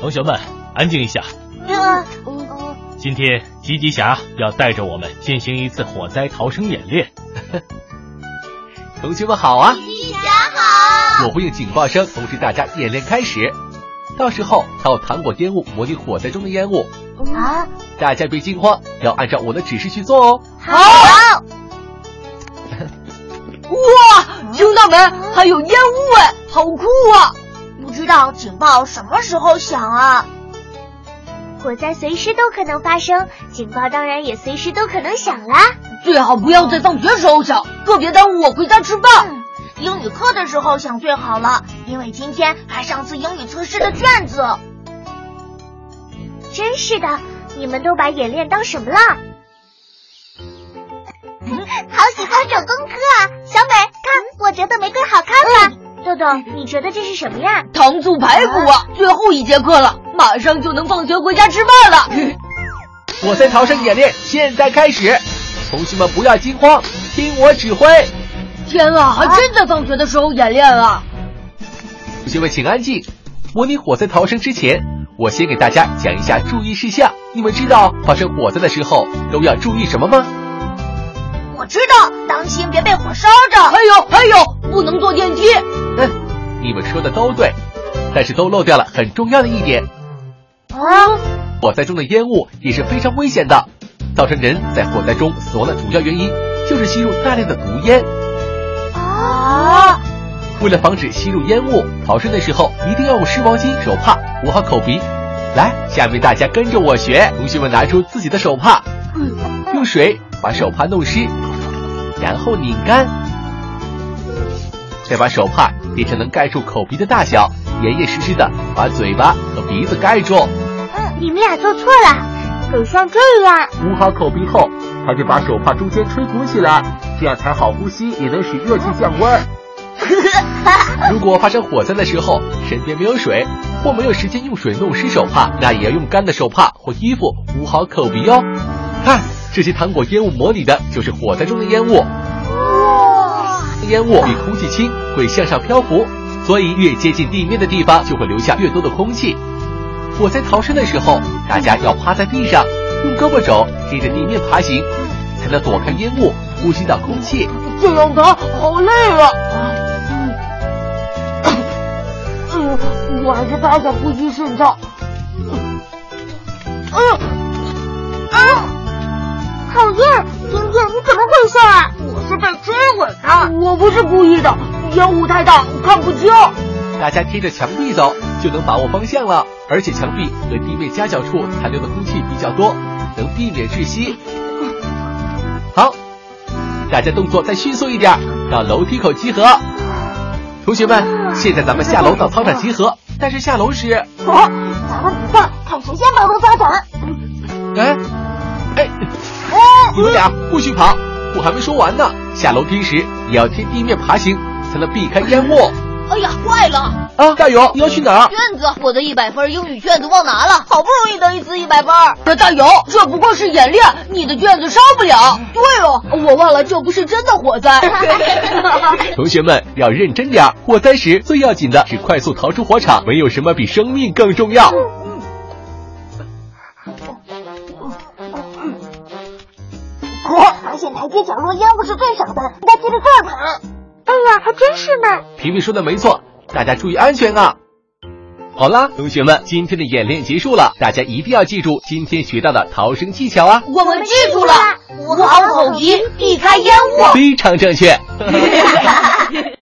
同学们安静一下。今天吉吉侠要带着我们进行一次火灾逃生演练。同学们好啊。吉吉侠好。我会用警报声通知大家演练开始。到时候还有糖果烟雾模拟火灾中的烟雾。啊。大家别惊慌要按照我的指示去做哦。好。听到没？还有烟雾哎，好酷啊！不知道警报什么时候响啊？火灾随时都可能发生，警报当然也随时都可能响啦。最好不要在放学时候响，特别耽误我回家吃饭。嗯英语课的时候响最好了，因为今天还上次英语测试的卷子。真是的，你们都把演练当什么了？好喜欢手工课啊！小美，看我折的玫瑰好看吗？豆豆，你觉得这是什么呀？糖醋排骨啊！最后一节课了，马上就能放学回家吃饭了。火灾逃生演练现在开始，同学们不要惊慌，听我指挥。天啊，还真在放学的时候演练啊！同学们请安静。模拟火灾逃生之前，我先给大家讲一下注意事项。你们知道发生火灾的时候都要注意什么吗？我知道，当心别被火烧着。还有还有，不能坐电梯。嗯，你们说的都对，但是都漏掉了很重要的一点。啊，火灾中的烟雾也是非常危险的，造成人在火灾中死亡的主要原因就是吸入大量的毒烟。啊，为了防止吸入烟雾，逃生的时候一定要用湿毛巾、手帕捂好口鼻。来，下面大家跟着我学，同学们拿出自己的手帕，用水把手帕弄湿，然后拧干，再把手帕变成能盖住口鼻的大小，严严实实的把嘴巴和鼻子盖住。你们俩做错了，得像这样。捂好口鼻后，还得把手帕中间吹鼓起来，这样才好呼吸，也能使热气降温。如果发生火灾的时候，身边没有水，或没有时间用水弄湿手帕，那也要用干的手帕或衣服捂好口鼻哦。看，这些糖果烟雾模拟的就是火灾中的烟雾。烟雾比空气轻，会向上漂浮，所以越接近地面的地方就会留下越多的空气。火灾逃生的时候，大家要趴在地上，用胳膊肘贴着地面爬行，才能躲开烟雾，呼吸到空气。这样爬好累啊！嗯，我还是趴下呼吸顺畅。嗯我不是故意的，烟雾太大，看不清。大家贴着墙壁走，就能把握方向了。而且墙壁和地面夹角处残留的空气比较多，能避免窒息。好，大家动作再迅速一点，到楼梯口集合。同学们，现在咱们下楼到操场集合。但是下楼时，哦，咱们比赛，看谁先跑到操场。哎，哎，你们俩不许跑，我还没说完呢。下楼梯时也要贴地面爬行，才能避开烟雾。哎呀，坏了！啊，大勇！你要去哪儿？卷子，我的一百分英语卷子忘拿了，好不容易得一次一百分。那加油！这不过是演练，你的卷子烧不了。对哦，我忘了这不是真的火灾。同学们要认真点儿，火灾时最要紧的是快速逃出火场，没有什么比生命更重要。发现台阶角落烟雾是最少的，应该接着这儿爬。哎呀，还真是呢。皮皮说的没错，大家注意安全啊！好啦，同学们，今天的演练结束了，大家一定要记住今天学到的逃生技巧啊！我们记住了，捂好口鼻，避开烟雾。非常正确。